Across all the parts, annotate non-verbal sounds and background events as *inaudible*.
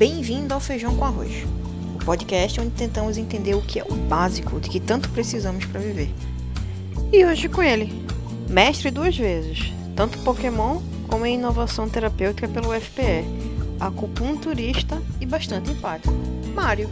Bem-vindo ao Feijão com Arroz, o podcast onde tentamos entender o que é o básico de que tanto precisamos para viver. E hoje com ele, mestre duas vezes, tanto Pokémon como em inovação terapêutica pelo FPE, acupunturista e bastante empático, Mário.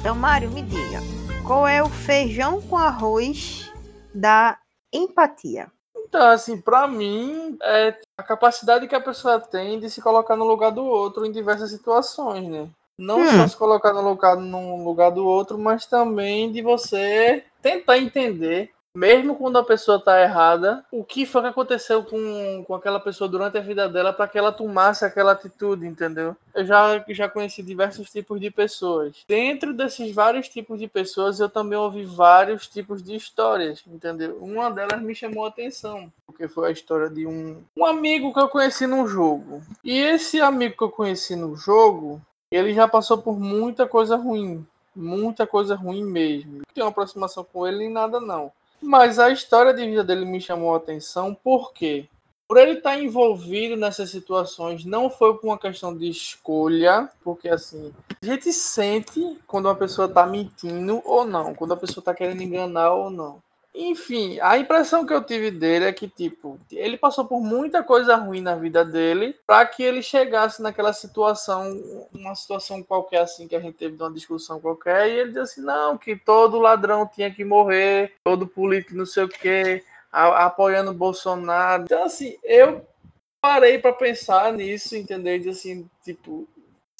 Então, Mário, me diga, qual é o feijão com arroz da empatia? Então, assim, para mim, é a capacidade que a pessoa tem de se colocar no lugar do outro em diversas situações, né? Não hum. só se colocar no lugar, no lugar do outro, mas também de você tentar entender mesmo quando a pessoa está errada, o que foi que aconteceu com, com aquela pessoa durante a vida dela para que ela tomasse aquela atitude, entendeu? Eu já, já conheci diversos tipos de pessoas. Dentro desses vários tipos de pessoas, eu também ouvi vários tipos de histórias, entendeu? Uma delas me chamou a atenção, porque foi a história de um, um amigo que eu conheci no jogo. E esse amigo que eu conheci no jogo, ele já passou por muita coisa ruim. Muita coisa ruim mesmo. Não tenho uma aproximação com ele nem nada, não mas a história de vida dele me chamou a atenção porque, por ele estar envolvido nessas situações, não foi por uma questão de escolha, porque assim, a gente sente quando uma pessoa está mentindo ou não, quando a pessoa está querendo enganar ou não. Enfim, a impressão que eu tive dele é que, tipo, ele passou por muita coisa ruim na vida dele para que ele chegasse naquela situação, uma situação qualquer assim que a gente teve uma discussão qualquer, e ele disse assim: não, que todo ladrão tinha que morrer, todo político não sei o quê, apoiando o Bolsonaro. Então, assim, eu parei para pensar nisso, entender? Assim, tipo,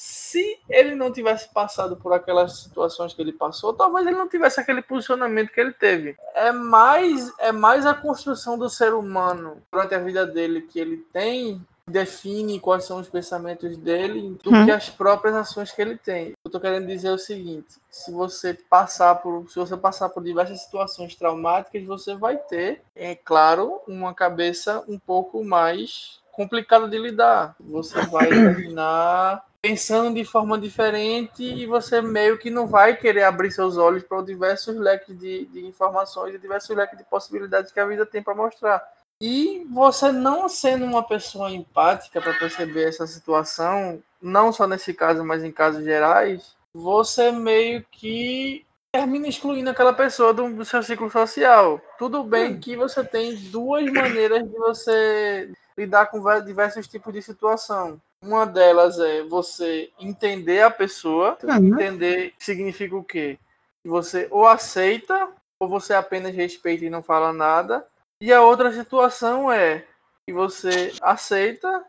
se ele não tivesse passado por aquelas situações que ele passou, talvez ele não tivesse aquele posicionamento que ele teve. É mais é mais a construção do ser humano durante a vida dele que ele tem define quais são os pensamentos dele do hum. que as próprias ações que ele tem. Eu tô querendo dizer o seguinte: se você passar por se você passar por diversas situações traumáticas, você vai ter, é claro, uma cabeça um pouco mais complicada de lidar. Você vai imaginar pensando de forma diferente e você meio que não vai querer abrir seus olhos para diversos leques de, de informações e diversos leques de possibilidades que a vida tem para mostrar. E você não sendo uma pessoa empática para perceber essa situação, não só nesse caso, mas em casos gerais, você meio que termina excluindo aquela pessoa do, do seu ciclo social. Tudo bem hum. que você tem duas maneiras de você lidar com diversos tipos de situação. Uma delas é você entender a pessoa, uhum. entender significa o quê? Você ou aceita, ou você apenas respeita e não fala nada. E a outra situação é que você aceita,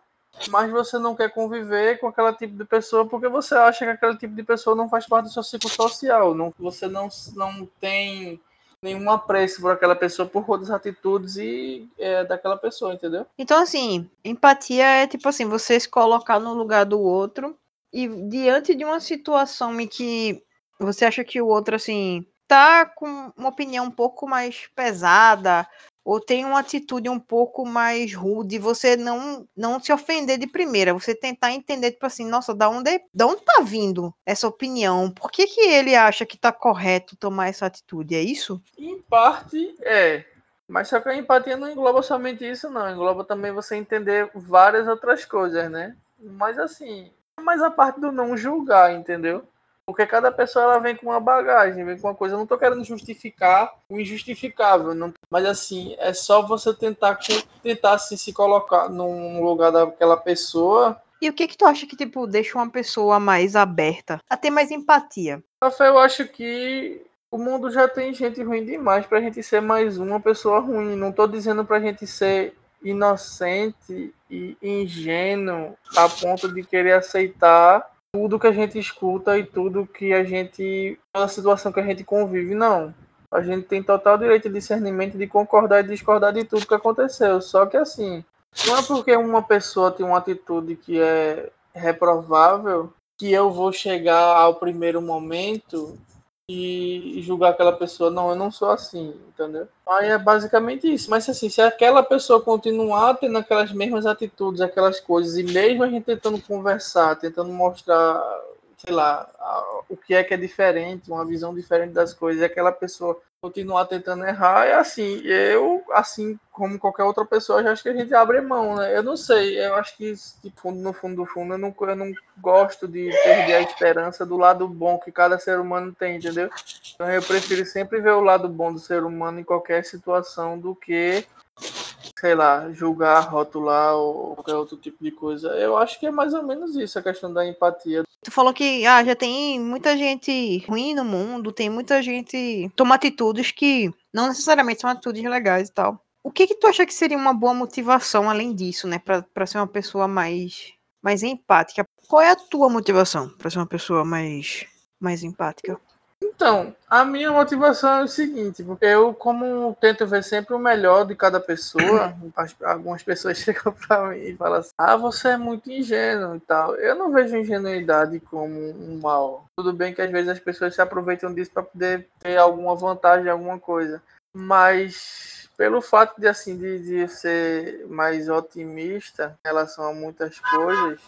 mas você não quer conviver com aquele tipo de pessoa porque você acha que aquele tipo de pessoa não faz parte do seu ciclo social. Não, você não, não tem nenhum apreço por aquela pessoa por outras atitudes e é, daquela pessoa, entendeu? Então, assim, empatia é tipo assim, você se colocar no lugar do outro e diante de uma situação em que você acha que o outro, assim, tá com uma opinião um pouco mais pesada ou tem uma atitude um pouco mais rude, você não não se ofender de primeira, você tentar entender, tipo assim, nossa, da onde, da onde tá vindo essa opinião? Por que, que ele acha que tá correto tomar essa atitude? É isso? Em parte, é. Mas só que a empatia não engloba somente isso, não. Engloba também você entender várias outras coisas, né? Mas assim, mais a parte do não julgar, entendeu? Porque cada pessoa ela vem com uma bagagem, vem com uma coisa. Eu não tô querendo justificar o injustificável, não, mas assim, é só você tentar tentar assim, se colocar num lugar daquela pessoa. E o que que tu acha que tipo deixa uma pessoa mais aberta, a ter mais empatia? Rafael, eu acho que o mundo já tem gente ruim demais pra gente ser mais uma pessoa ruim. Não tô dizendo pra gente ser inocente e ingênuo a ponto de querer aceitar tudo que a gente escuta e tudo que a gente. a situação que a gente convive, não. A gente tem total direito de discernimento de concordar e discordar de tudo que aconteceu. Só que assim, não é porque uma pessoa tem uma atitude que é reprovável que eu vou chegar ao primeiro momento e julgar aquela pessoa. Não, eu não sou assim, entendeu? Aí é basicamente isso. Mas assim, se aquela pessoa continuar tendo aquelas mesmas atitudes, aquelas coisas, e mesmo a gente tentando conversar, tentando mostrar, sei lá, o que é que é diferente, uma visão diferente das coisas, e aquela pessoa continuar tentando errar. É assim, eu, assim como qualquer outra pessoa, já acho que a gente abre mão, né? Eu não sei, eu acho que tipo, no fundo do fundo eu não, eu não gosto de perder a esperança do lado bom que cada ser humano tem, entendeu? Então eu prefiro sempre ver o lado bom do ser humano em qualquer situação do que sei lá, julgar, rotular ou qualquer outro tipo de coisa. Eu acho que é mais ou menos isso, a questão da empatia. Tu falou que ah, já tem muita gente ruim no mundo, tem muita gente toma atitudes que não necessariamente são atitudes legais e tal. O que que tu acha que seria uma boa motivação além disso, né, para ser uma pessoa mais mais empática? Qual é a tua motivação para ser uma pessoa mais mais empática? Então, a minha motivação é o seguinte, porque eu, como tento ver sempre o melhor de cada pessoa, *coughs* as, algumas pessoas *laughs* chegam para mim e falam assim, ah, você é muito ingênuo e tal. Eu não vejo ingenuidade como um mal. Tudo bem que às vezes as pessoas se aproveitam disso para poder ter alguma vantagem, alguma coisa. Mas pelo fato de assim de, de ser mais otimista em relação a muitas coisas,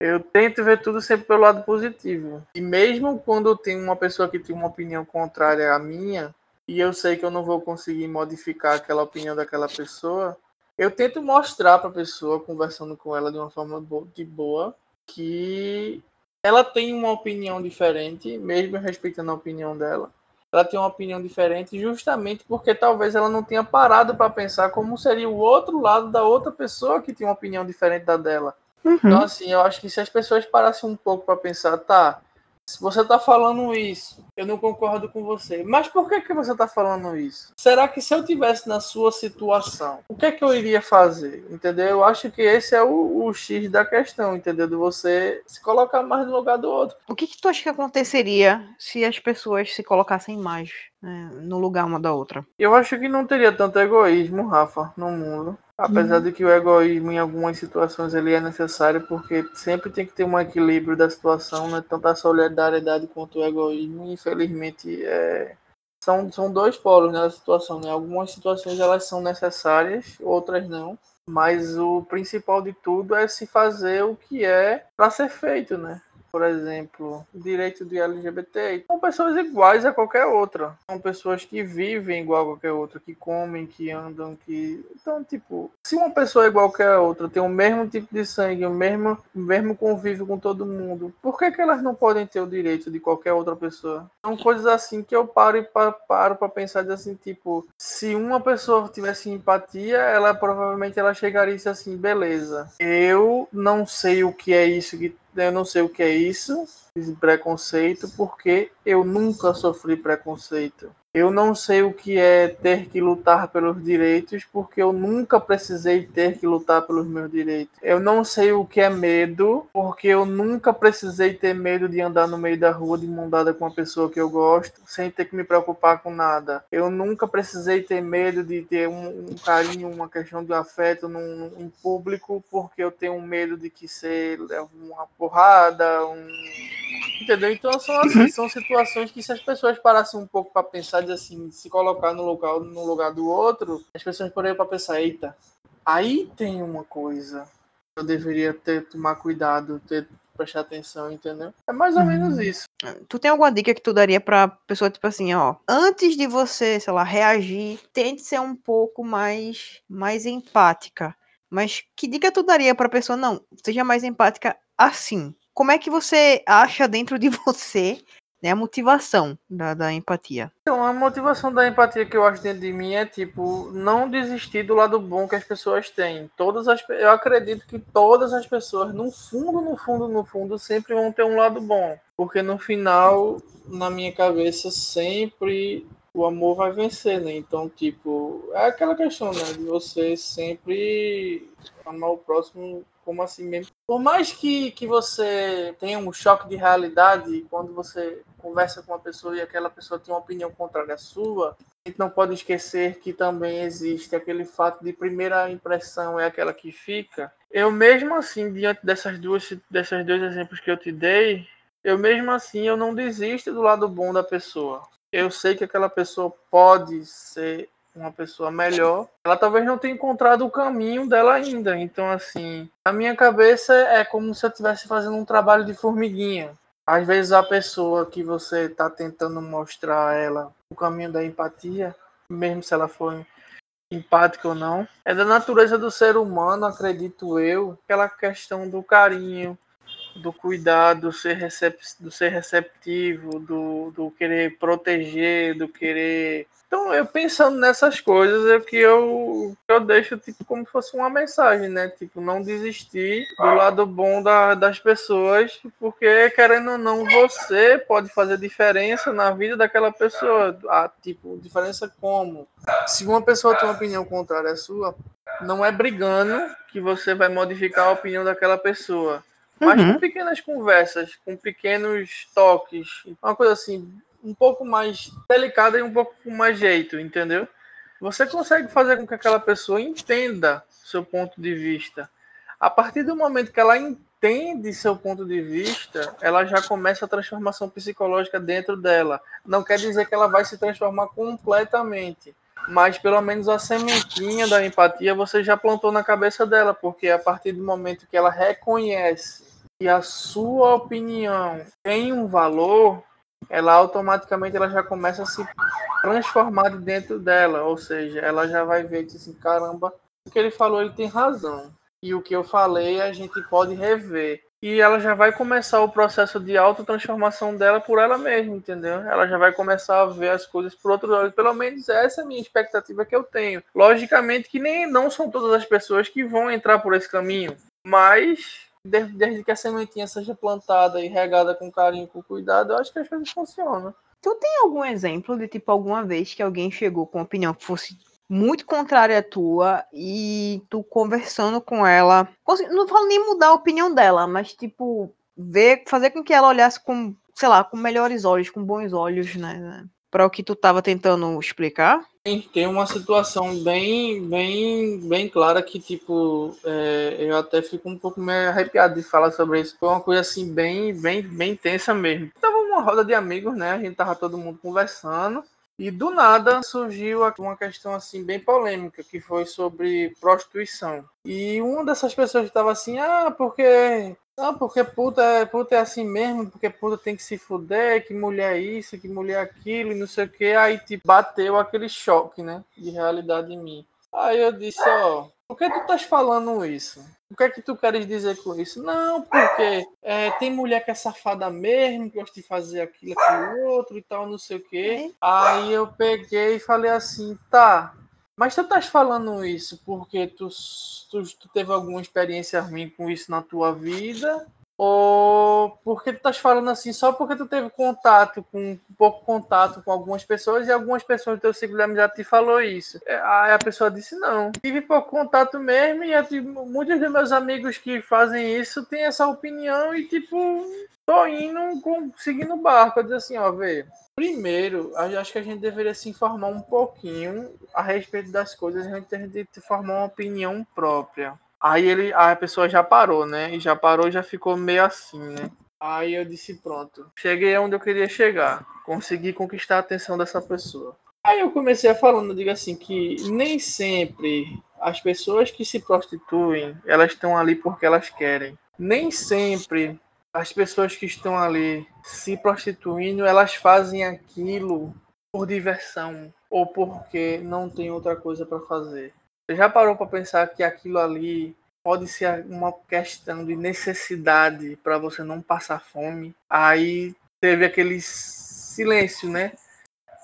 eu tento ver tudo sempre pelo lado positivo. E mesmo quando tem uma pessoa que tem uma opinião contrária à minha, e eu sei que eu não vou conseguir modificar aquela opinião daquela pessoa, eu tento mostrar para a pessoa, conversando com ela de uma forma de boa, que ela tem uma opinião diferente, mesmo respeitando a opinião dela. Ela tem uma opinião diferente justamente porque talvez ela não tenha parado para pensar como seria o outro lado da outra pessoa que tem uma opinião diferente da dela. Uhum. Então, assim, eu acho que se as pessoas parassem um pouco para pensar, tá, se você está falando isso, eu não concordo com você. Mas por que, que você está falando isso? Será que se eu tivesse na sua situação, o que é que eu iria fazer? Entendeu? Eu acho que esse é o, o X da questão, entendeu? De você se colocar mais no lugar do outro. O que, que tu acha que aconteceria se as pessoas se colocassem mais né, no lugar uma da outra? Eu acho que não teria tanto egoísmo, Rafa, no mundo. Apesar uhum. de que o egoísmo em algumas situações ele é necessário, porque sempre tem que ter um equilíbrio da situação, né? tanto a solidariedade quanto o egoísmo. Infelizmente, é... são, são dois polos na né, situação. Né? Algumas situações elas são necessárias, outras não. Mas o principal de tudo é se fazer o que é para ser feito, né? Por exemplo, direito de LGBT, são pessoas iguais a qualquer outra. São pessoas que vivem igual a qualquer outra, que comem, que andam, que. Então, tipo, se uma pessoa é igual a qualquer outra, tem o mesmo tipo de sangue, o mesmo, o mesmo convívio com todo mundo, por que, que elas não podem ter o direito de qualquer outra pessoa? São coisas assim que eu paro e paro para pensar assim, tipo, se uma pessoa tivesse empatia, ela provavelmente ela chegaria e disse assim, beleza, eu não sei o que é isso que eu não sei o que é isso, preconceito, porque eu nunca sofri preconceito. Eu não sei o que é ter que lutar pelos direitos, porque eu nunca precisei ter que lutar pelos meus direitos. Eu não sei o que é medo, porque eu nunca precisei ter medo de andar no meio da rua de mão dada com uma pessoa que eu gosto, sem ter que me preocupar com nada. Eu nunca precisei ter medo de ter um, um carinho, uma questão de afeto num, público, porque eu tenho medo de que ser uma porrada, um Entendeu? Então são, assim, são situações que se as pessoas parassem um pouco para pensar, de assim, se colocar no lugar, no lugar do outro, as pessoas poderiam para pensar, eita, aí tem uma coisa. Eu deveria ter tomar cuidado, ter prestar atenção, entendeu? É mais ou uhum. menos isso. Tu tem alguma dica que tu daria pra pessoa, tipo assim, ó, antes de você, sei lá, reagir, tente ser um pouco mais, mais empática. Mas que dica tu daria pra pessoa, não, seja mais empática assim? Como é que você acha dentro de *laughs* você né, a motivação da, da empatia? Então, a motivação da empatia que eu acho dentro de mim é, tipo, não desistir do lado bom que as pessoas têm. Todas as, eu acredito que todas as pessoas, no fundo, no fundo, no fundo, sempre vão ter um lado bom. Porque no final, na minha cabeça, sempre o amor vai vencer, né? Então, tipo, é aquela questão, né? De você sempre amar o próximo como assim mesmo. Por mais que, que você tenha um choque de realidade quando você conversa com uma pessoa e aquela pessoa tem uma opinião contrária à sua, a gente não pode esquecer que também existe aquele fato de primeira impressão é aquela que fica. Eu mesmo assim, diante dessas duas, desses dois exemplos que eu te dei, eu mesmo assim eu não desisto do lado bom da pessoa. Eu sei que aquela pessoa pode ser uma pessoa melhor, ela talvez não tenha encontrado o caminho dela ainda. Então, assim, na minha cabeça é como se eu estivesse fazendo um trabalho de formiguinha. às vezes a pessoa que você está tentando mostrar a ela o caminho da empatia, mesmo se ela for empática ou não, é da natureza do ser humano, acredito eu, aquela questão do carinho, do cuidado, do ser, recep do ser receptivo, do, do querer proteger, do querer então, eu pensando nessas coisas, é que eu, eu deixo tipo como se fosse uma mensagem, né? Tipo, não desistir do lado bom da, das pessoas, porque querendo ou não, você pode fazer diferença na vida daquela pessoa. Ah, tipo, diferença como? Se uma pessoa tem uma opinião contrária à sua, não é brigando que você vai modificar a opinião daquela pessoa. Mas uhum. com pequenas conversas, com pequenos toques, uma coisa assim, um pouco mais delicada e um pouco com mais jeito, entendeu? Você consegue fazer com que aquela pessoa entenda seu ponto de vista. A partir do momento que ela entende seu ponto de vista, ela já começa a transformação psicológica dentro dela. Não quer dizer que ela vai se transformar completamente, mas pelo menos a sementinha da empatia você já plantou na cabeça dela, porque a partir do momento que ela reconhece que a sua opinião tem um valor, ela automaticamente ela já começa a se transformar dentro dela, ou seja, ela já vai ver assim, caramba, o que ele falou ele tem razão. E o que eu falei a gente pode rever. E ela já vai começar o processo de autotransformação dela por ela mesma, entendeu? Ela já vai começar a ver as coisas por outros olhos. Pelo menos essa é a minha expectativa que eu tenho. Logicamente que nem não são todas as pessoas que vão entrar por esse caminho, mas desde, desde que a sementinha seja plantada e regada com carinho, com cuidado, eu acho que as coisas funcionam. Tu tem algum exemplo de tipo alguma vez que alguém chegou com uma opinião que fosse muito contrária à tua e tu conversando com ela, não falo nem mudar a opinião dela, mas tipo ver, fazer com que ela olhasse com, sei lá, com melhores olhos, com bons olhos, né, para o que tu tava tentando explicar? Tem uma situação bem, bem, bem clara que, tipo, é, eu até fico um pouco meio arrepiado de falar sobre isso. Foi uma coisa, assim, bem, bem, bem tensa mesmo. Tava uma roda de amigos, né? A gente tava todo mundo conversando. E do nada surgiu uma questão assim bem polêmica, que foi sobre prostituição. E uma dessas pessoas estava assim, ah, porque não, porque puta é, puta é assim mesmo, porque puta tem que se fuder, que mulher é isso, que mulher é aquilo, e não sei o que. Aí tipo, bateu aquele choque, né? De realidade em mim. Aí eu disse, ó, por que tu estás falando isso? O que é que tu queres dizer com isso? Não, porque é, tem mulher que é safada mesmo, que gosta de fazer aquilo, aquilo outro e tal, não sei o quê. Aí eu peguei e falei assim, tá, mas tu estás falando isso porque tu, tu, tu, teve alguma experiência ruim com isso na tua vida? Ou porque tu estás falando assim só porque tu teve contato com pouco contato com algumas pessoas e algumas pessoas do teu ciclo de amizade te falou isso. É, aí a pessoa disse não. Tive pouco contato mesmo e muitos dos meus amigos que fazem isso têm essa opinião e tipo tô indo com, seguindo o barco. Eu disse assim, ó, vê. Primeiro, acho que a gente deveria se informar um pouquinho a respeito das coisas, a gente tem que formar uma opinião própria. Aí ele, a pessoa já parou, né? E já parou, já ficou meio assim, né? Aí eu disse, pronto, cheguei onde eu queria chegar, consegui conquistar a atenção dessa pessoa. Aí eu comecei a falando, digo assim, que nem sempre as pessoas que se prostituem, elas estão ali porque elas querem. Nem sempre as pessoas que estão ali se prostituindo, elas fazem aquilo por diversão ou porque não tem outra coisa para fazer. Você já parou para pensar que aquilo ali pode ser uma questão de necessidade para você não passar fome? Aí teve aquele silêncio, né?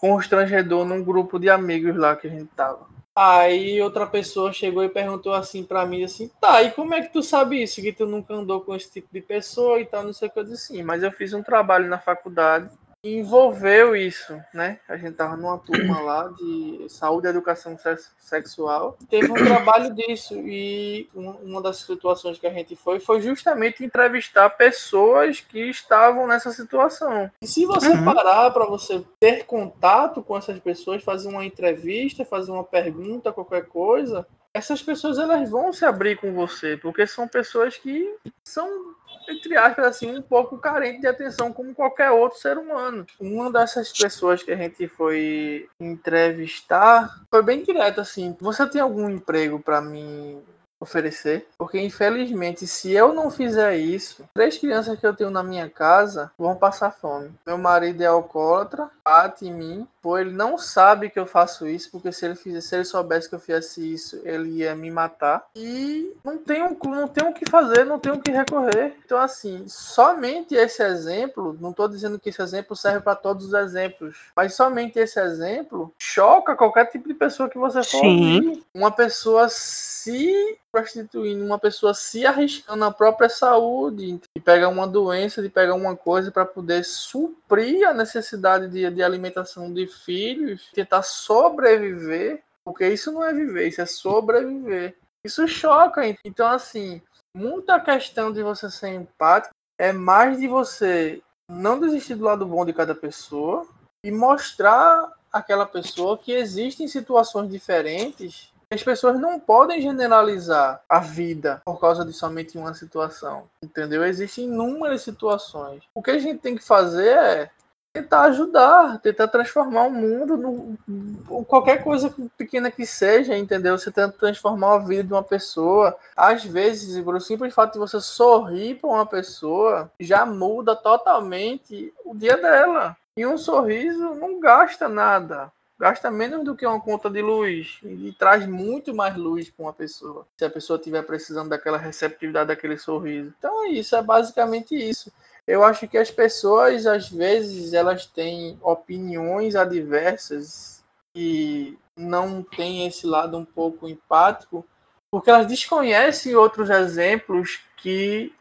Constrangedor num grupo de amigos lá que a gente tava. Aí outra pessoa chegou e perguntou assim para mim assim, tá, e como é que tu sabe isso? Que tu nunca andou com esse tipo de pessoa e tal, não sei o que eu disse, sim, mas eu fiz um trabalho na faculdade envolveu isso, né? A gente tava numa turma lá de saúde e educação sexual. Teve um trabalho disso e uma das situações que a gente foi foi justamente entrevistar pessoas que estavam nessa situação. E se você uhum. parar para você ter contato com essas pessoas, fazer uma entrevista, fazer uma pergunta, qualquer coisa, essas pessoas elas vão se abrir com você, porque são pessoas que são entre aspas, assim, um pouco carente de atenção como qualquer outro ser humano. Uma dessas pessoas que a gente foi entrevistar foi bem direto, assim, você tem algum emprego para mim oferecer, porque infelizmente, se eu não fizer isso, três crianças que eu tenho na minha casa vão passar fome. Meu marido é alcoólatra, bate em mim, pô, ele não sabe que eu faço isso, porque se ele fizesse, se ele soubesse que eu fizesse isso, ele ia me matar. E não tenho, não tenho o que fazer, não tenho o que recorrer. Então, assim, somente esse exemplo, não estou dizendo que esse exemplo serve para todos os exemplos, mas somente esse exemplo choca qualquer tipo de pessoa que você for Sim. ouvir. Uma pessoa se prostituindo, uma pessoa se arriscando na própria saúde, de pegar uma doença, de pegar uma coisa para poder suprir a necessidade de, de alimentação de filhos, tentar sobreviver, porque isso não é viver, isso é sobreviver. Isso choca. Então, assim, muita questão de você ser empático é mais de você não desistir do lado bom de cada pessoa e mostrar àquela pessoa que existem situações diferentes as pessoas não podem generalizar a vida por causa de somente uma situação, entendeu? Existem inúmeras situações. O que a gente tem que fazer é tentar ajudar, tentar transformar o mundo, no, qualquer coisa pequena que seja, entendeu? Você tenta transformar a vida de uma pessoa. Às vezes, o simples fato de você sorrir para uma pessoa já muda totalmente o dia dela. E um sorriso não gasta nada gasta menos do que uma conta de luz e traz muito mais luz para uma pessoa, se a pessoa estiver precisando daquela receptividade, daquele sorriso. Então é isso, é basicamente isso. Eu acho que as pessoas, às vezes, elas têm opiniões adversas e não têm esse lado um pouco empático, porque elas desconhecem outros exemplos que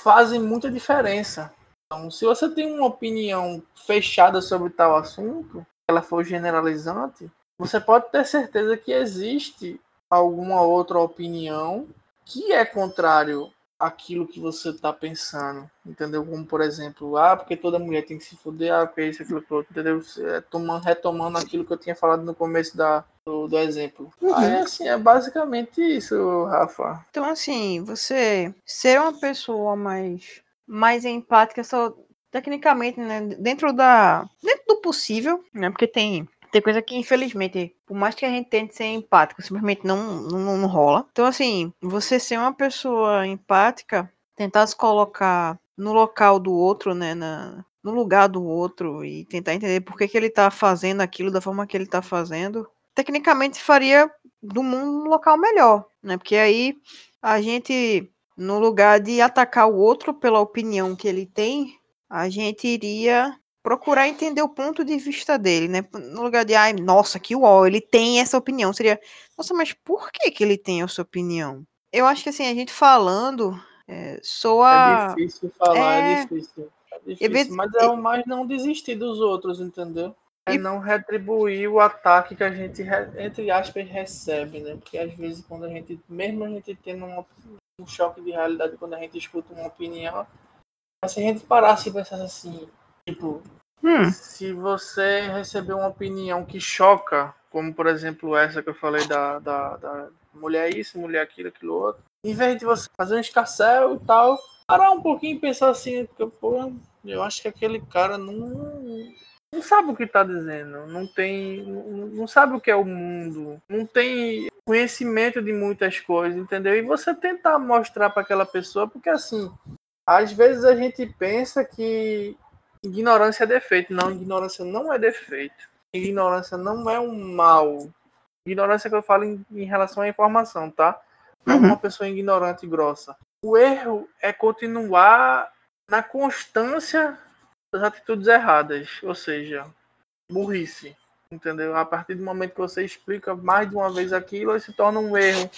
fazem muita diferença. Então, se você tem uma opinião fechada sobre tal assunto, ela for generalizante, você pode ter certeza que existe alguma outra opinião que é contrário àquilo que você está pensando, entendeu? Como, por exemplo, ah, porque toda mulher tem que se fuder, ah, porque isso, aquilo, outro, entendeu? É, tomando, retomando aquilo que eu tinha falado no começo da, do, do exemplo. Uhum. Aí, assim, é basicamente isso, Rafa. Então, assim, você ser uma pessoa mais, mais empática só tecnicamente, né, dentro da dentro do possível, né, porque tem tem coisa que infelizmente, por mais que a gente tente ser empático, simplesmente não, não, não rola. Então assim, você ser uma pessoa empática, tentar se colocar no local do outro, né, na, no lugar do outro e tentar entender por que, que ele tá fazendo aquilo da forma que ele tá fazendo, tecnicamente faria do mundo um local melhor, né? Porque aí a gente no lugar de atacar o outro pela opinião que ele tem, a gente iria procurar entender o ponto de vista dele, né? No lugar de, ai, nossa, que uó, ele tem essa opinião. Seria, nossa, mas por que que ele tem essa opinião? Eu acho que assim, a gente falando, é, soa... É difícil falar, é, é difícil. É difícil, mas é o mais não desistir dos outros, entendeu? É e... não retribuir o ataque que a gente, entre aspas, recebe, né? Porque às vezes quando a gente, mesmo a gente tendo um choque de realidade, quando a gente escuta uma opinião, mas se a gente parasse e pensasse assim, tipo, hum. se você receber uma opinião que choca, como por exemplo essa que eu falei da, da, da mulher isso, mulher aquilo, aquilo outro, em vez de você fazer um escarcel e tal, parar um pouquinho e pensar assim, porque, pô, eu acho que aquele cara não, não sabe o que está dizendo, não tem, não sabe o que é o mundo, não tem conhecimento de muitas coisas, entendeu? E você tentar mostrar para aquela pessoa, porque assim, às vezes a gente pensa que ignorância é defeito. Não, ignorância não é defeito. Ignorância não é um mal. Ignorância que eu falo em, em relação à informação, tá? Não é uhum. uma pessoa ignorante e grossa. O erro é continuar na constância das atitudes erradas, ou seja, burrice, entendeu? A partir do momento que você explica mais de uma vez aquilo, se torna um erro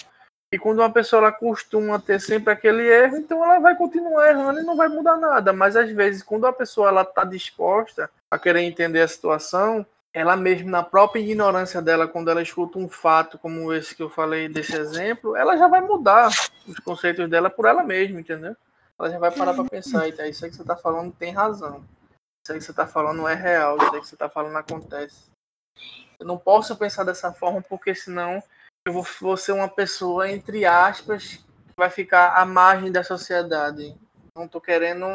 e quando uma pessoa ela costuma ter sempre aquele erro, então ela vai continuar errando e não vai mudar nada. Mas às vezes, quando a pessoa ela está disposta a querer entender a situação, ela mesmo na própria ignorância dela, quando ela escuta um fato como esse que eu falei desse exemplo, ela já vai mudar os conceitos dela por ela mesma, entendeu? Ela já vai parar para pensar, então isso aí que você está falando tem razão. Isso aí que você está falando é real, isso aí que você está falando acontece. Eu não posso pensar dessa forma porque senão eu vou, vou ser uma pessoa, entre aspas, que vai ficar à margem da sociedade. Não estou querendo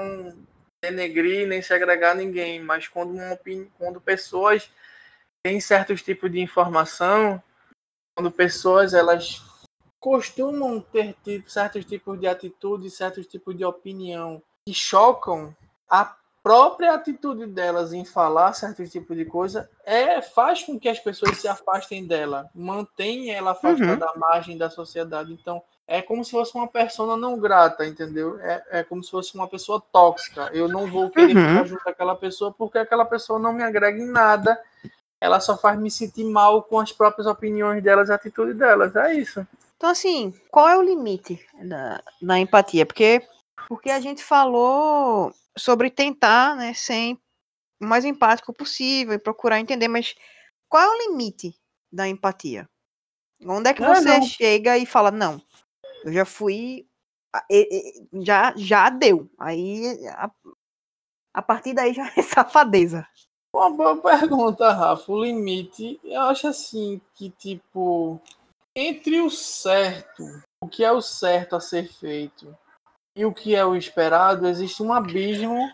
denegrir nem segregar ninguém, mas quando, uma, quando pessoas têm certos tipos de informação, quando pessoas elas costumam ter tipo, certos tipos de atitudes, certos tipos de opinião que chocam a própria atitude delas em falar certo tipo de coisa é faz com que as pessoas se afastem dela, mantém ela afastada uhum. da margem da sociedade. Então, é como se fosse uma pessoa não grata, entendeu? É, é como se fosse uma pessoa tóxica. Eu não vou querer uhum. ficar junto daquela pessoa porque aquela pessoa não me agrega em nada. Ela só faz me sentir mal com as próprias opiniões delas e atitude delas. É isso. Então, assim, qual é o limite da, da empatia? Porque, porque a gente falou sobre tentar, né, ser o mais empático possível e procurar entender, mas qual é o limite da empatia? Onde é que você não. chega e fala, não, eu já fui, já, já deu. Aí, a, a partir daí já é *laughs* safadeza. Uma boa pergunta, Rafa. O limite, eu acho assim, que tipo, entre o certo, o que é o certo a ser feito e o que é o esperado, existe um abismo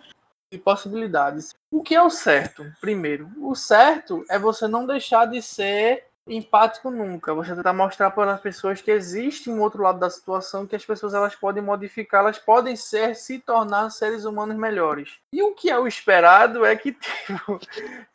de possibilidades. O que é o certo? Primeiro, o certo é você não deixar de ser empático nunca. Você tentar mostrar para as pessoas que existe um outro lado da situação, que as pessoas elas podem modificar, elas podem ser, se tornar seres humanos melhores. E o que é o esperado é que, *laughs* tipo,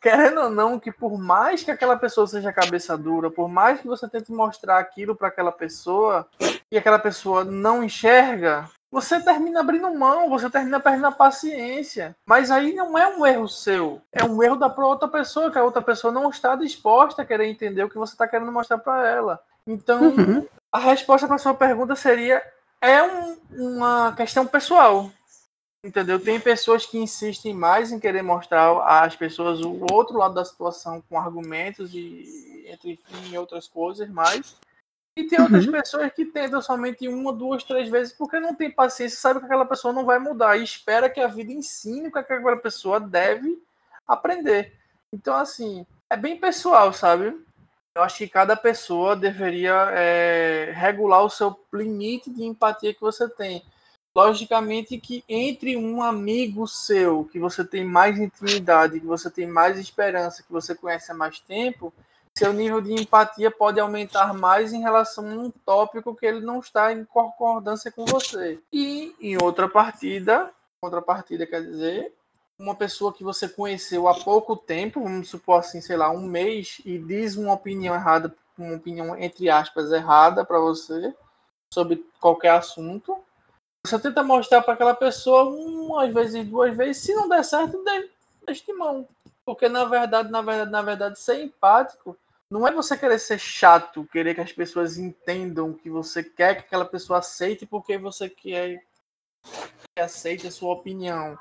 querendo ou não, que por mais que aquela pessoa seja cabeça dura, por mais que você tente mostrar aquilo para aquela pessoa e aquela pessoa não enxerga, você termina abrindo mão, você termina perdendo a paciência. Mas aí não é um erro seu, é um erro da outra pessoa, que a outra pessoa não está disposta a querer entender o que você está querendo mostrar para ela. Então, uhum. a resposta para sua pergunta seria: é um, uma questão pessoal. Entendeu? Tem pessoas que insistem mais em querer mostrar às pessoas o outro lado da situação com argumentos e entre enfim, outras coisas, mas e tem outras uhum. pessoas que tentam somente uma, duas, três vezes porque não tem paciência, sabe que aquela pessoa não vai mudar e espera que a vida ensine o que aquela pessoa deve aprender. Então, assim, é bem pessoal, sabe? Eu acho que cada pessoa deveria é, regular o seu limite de empatia que você tem. Logicamente que entre um amigo seu, que você tem mais intimidade, que você tem mais esperança, que você conhece há mais tempo, seu nível de empatia pode aumentar mais em relação a um tópico que ele não está em concordância com você. E em outra partida, outra partida quer dizer, uma pessoa que você conheceu há pouco tempo, vamos supor assim, sei lá, um mês, e diz uma opinião errada, uma opinião entre aspas errada para você sobre qualquer assunto, você tenta mostrar para aquela pessoa uma vezes, duas vezes, se não der certo, deixe de mão. Porque na verdade, na verdade, na verdade, ser empático não é você querer ser chato, querer que as pessoas entendam que você quer que aquela pessoa aceite porque você quer que aceite a sua opinião.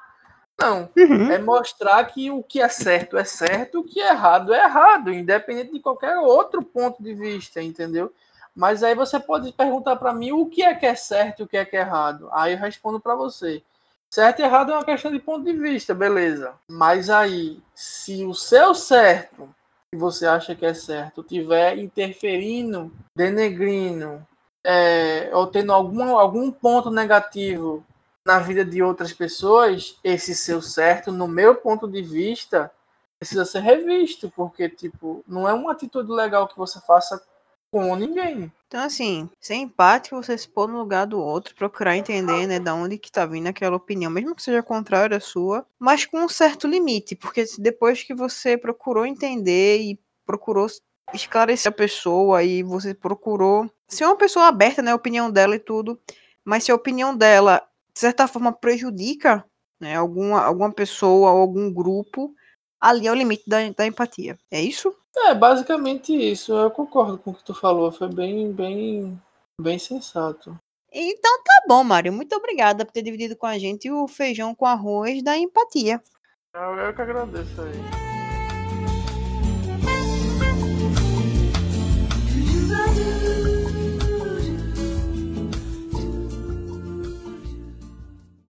Não, uhum. é mostrar que o que é certo é certo, o que é errado é errado, independente de qualquer outro ponto de vista, entendeu? Mas aí você pode perguntar para mim o que é que é certo e o que é que é errado. Aí eu respondo para você. Certo e errado é uma questão de ponto de vista, beleza. Mas aí, se o seu certo que você acha que é certo tiver interferindo, denegrindo, é, ou tendo algum, algum ponto negativo na vida de outras pessoas, esse seu certo, no meu ponto de vista, precisa ser revisto, porque, tipo, não é uma atitude legal que você faça com ninguém. Então, assim, ser empático, você se pôr no lugar do outro, procurar entender, né, da onde que tá vindo aquela opinião, mesmo que seja contrária à sua, mas com um certo limite, porque depois que você procurou entender e procurou esclarecer a pessoa e você procurou ser uma pessoa aberta, né, a opinião dela e tudo, mas se a opinião dela, de certa forma, prejudica, né, alguma, alguma pessoa ou algum grupo, ali é o limite da, da empatia. É isso? É, basicamente isso. Eu concordo com o que tu falou. Foi bem, bem, bem sensato. Então tá bom, Mário. Muito obrigada por ter dividido com a gente o feijão com arroz da empatia. Eu, eu que agradeço aí.